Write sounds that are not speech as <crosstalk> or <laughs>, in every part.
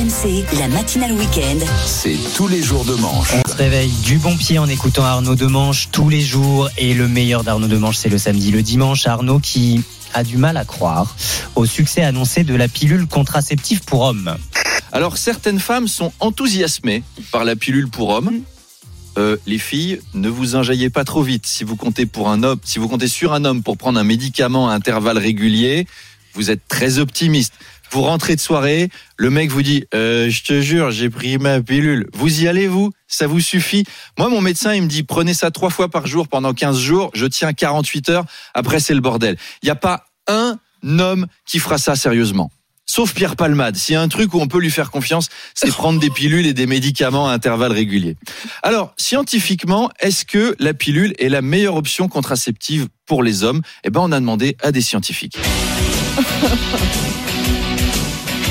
RMC, la matinale week-end. C'est tous les jours de manche. On se réveille du bon pied en écoutant Arnaud Demanche tous les jours. Et le meilleur d'Arnaud Demanche, c'est le samedi. Le dimanche, Arnaud qui a du mal à croire au succès annoncé de la pilule contraceptive pour hommes. Alors certaines femmes sont enthousiasmées par la pilule pour hommes. Euh, les filles, ne vous enjaillez pas trop vite. Si vous comptez pour un homme, si vous comptez sur un homme pour prendre un médicament à intervalles réguliers, vous êtes très optimiste. Vous rentrez de soirée, le mec vous dit euh, Je te jure, j'ai pris ma pilule. Vous y allez, vous? Ça vous suffit? Moi, mon médecin, il me dit Prenez ça trois fois par jour pendant 15 jours. Je tiens 48 heures. Après, c'est le bordel. Il n'y a pas un homme qui fera ça sérieusement. Sauf Pierre Palmade. S'il y a un truc où on peut lui faire confiance, c'est prendre des pilules et des médicaments à intervalles réguliers. Alors, scientifiquement, est-ce que la pilule est la meilleure option contraceptive pour les hommes? Eh ben, on a demandé à des scientifiques. <laughs>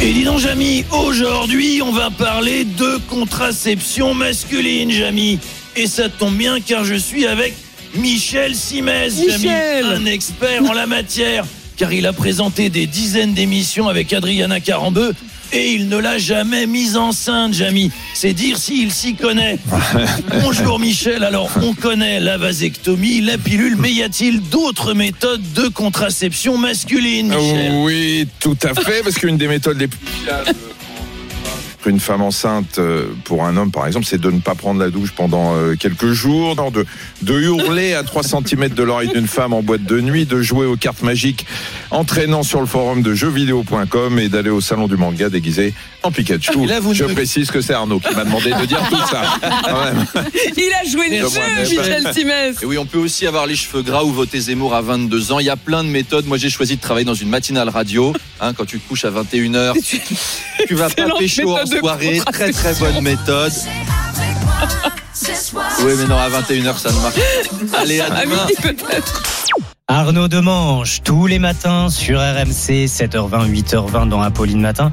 Et dis donc, Jamy, aujourd'hui, on va parler de contraception masculine, Jamy. Et ça tombe bien car je suis avec Michel Simès, Jamy, un expert en la matière, car il a présenté des dizaines d'émissions avec Adriana Carambeu et il ne l'a jamais mise enceinte, Jamy. C'est dire s'il s'y connaît. <laughs> Bonjour Michel, alors on connaît la vasectomie, la pilule, mais y a-t-il d'autres méthodes de contraception masculine, Michel? Oui, tout à fait, parce qu'une des méthodes les plus pour une femme enceinte, euh, pour un homme par exemple, c'est de ne pas prendre la douche pendant euh, quelques jours, non, de, de hurler à 3 cm de l'oreille d'une femme en boîte de nuit, de jouer aux cartes magiques en traînant sur le forum de jeuxvideo.com et d'aller au salon du manga déguisé en Pikachu. Ah, Et là, vous Je ne- précise que c'est Arnaud qui m'a demandé de dire tout ça. <laughs> Il a joué le De jeu, moi-même. Michel Simès. Et oui, on peut aussi avoir les cheveux gras ou voter Zemmour à 22 ans. Il y a plein de méthodes. Moi, j'ai choisi de travailler dans une matinale radio. Hein, quand tu te couches à 21h, <laughs> tu vas pas pécho en soirée. <laughs> Très, très bonne méthode. <laughs> Oui, mais non, à 21h, ça ne marche. pas. Allez, à À demain. Arnaud Demanche tous les matins sur RMC, 7h20, 8h20 dans Apolline Matin.